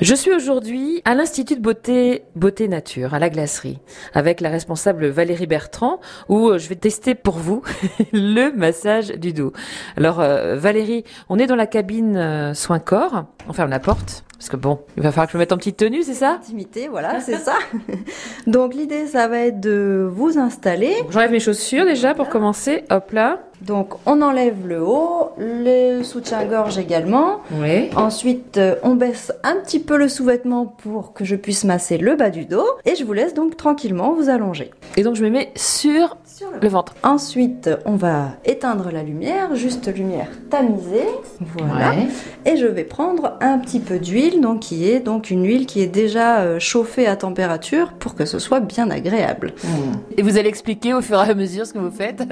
Je suis aujourd'hui à l'Institut de beauté Beauté Nature, à la glacerie, avec la responsable Valérie Bertrand, où euh, je vais tester pour vous le massage du dos. Alors euh, Valérie, on est dans la cabine euh, soins corps, on ferme la porte, parce que bon, il va falloir que je me mette en petite tenue, c'est ça? Intimité, voilà, c'est ça. Donc l'idée, ça va être de vous installer. J'enlève mes chaussures déjà pour commencer, hop là. Donc on enlève le haut, le soutien-gorge également. Oui. Ensuite, euh, on baisse un petit peu le sous-vêtement pour que je puisse masser le bas du dos. Et je vous laisse donc tranquillement vous allonger. Et donc je me mets sur le ventre. Ensuite, on va éteindre la lumière, juste lumière tamisée. Voilà. Ouais. Et je vais prendre un petit peu d'huile, donc qui est donc une huile qui est déjà euh, chauffée à température pour que ce soit bien agréable. Et vous allez expliquer au fur et à mesure ce que vous faites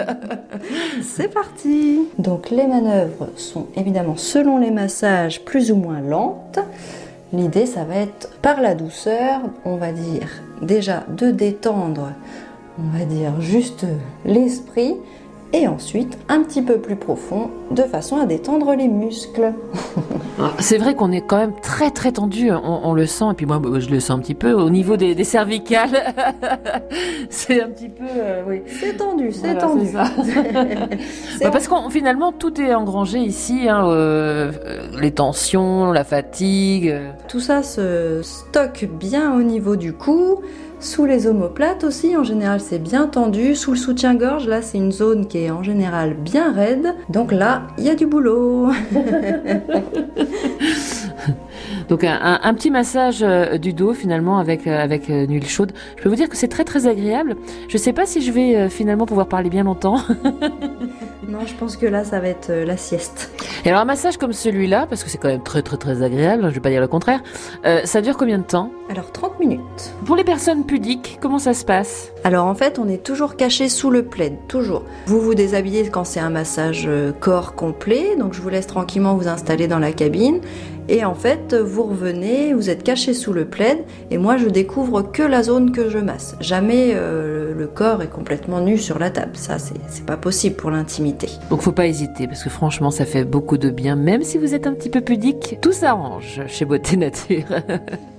C'est parti Donc les manœuvres sont évidemment selon les massages plus ou moins lentes. L'idée ça va être par la douceur, on va dire déjà de détendre, on va dire juste l'esprit et ensuite un petit peu plus profond de façon à détendre les muscles. Ah, C'est vrai qu'on est quand même très très tendu, on, on le sent, et puis moi bah, je le sens un petit peu au niveau des, des cervicales. c'est un petit peu, euh, oui. C'est tendu, c'est Voilà, tendu. ça. Bah, parce qu'on finalement tout est engrangé ici, hein, euh, euh, les tensions, la fatigue. Tout ça se stocke bien au niveau du cou, sous les omoplates aussi, en général c'est bien tendu, sous le soutien-gorge, là c'est une zone qui est en général bien raide, donc là il y a du boulot. Donc un, un- un petit massage euh, du dos finalement avec euh, avec euh, une huile chaude. Je peux vous dire que c'est très très agréable. Je sais pas si je vais euh, finalement pouvoir parler bien longtemps. non, je pense que là ça va être euh, la sieste. Et alors un massage comme celui-là, parce que c'est quand même très très très agréable, je vais pas dire le contraire, euh, ça dure combien de temps? Alors 30 minutes. Pour les personnes pudiques, comment ça se passe? Alors en fait, on est toujours caché sous le plaid, toujours. Vous vous déshabillez quand c'est un massage euh, corps complet, donc je vous laisse tranquillement vous installer dans la cabine. Et en fait, vous revenez, vous êtes caché sous le plaid, et moi je découvre que la zone que je masse. Jamais euh, le corps est complètement nu sur la table. Ça, c'est pas possible pour l'intimité. Donc faut pas hésiter, parce que franchement ça fait beaucoup de bien, même si vous êtes un petit peu pudique, tout s'arrange chez Beauté Nature.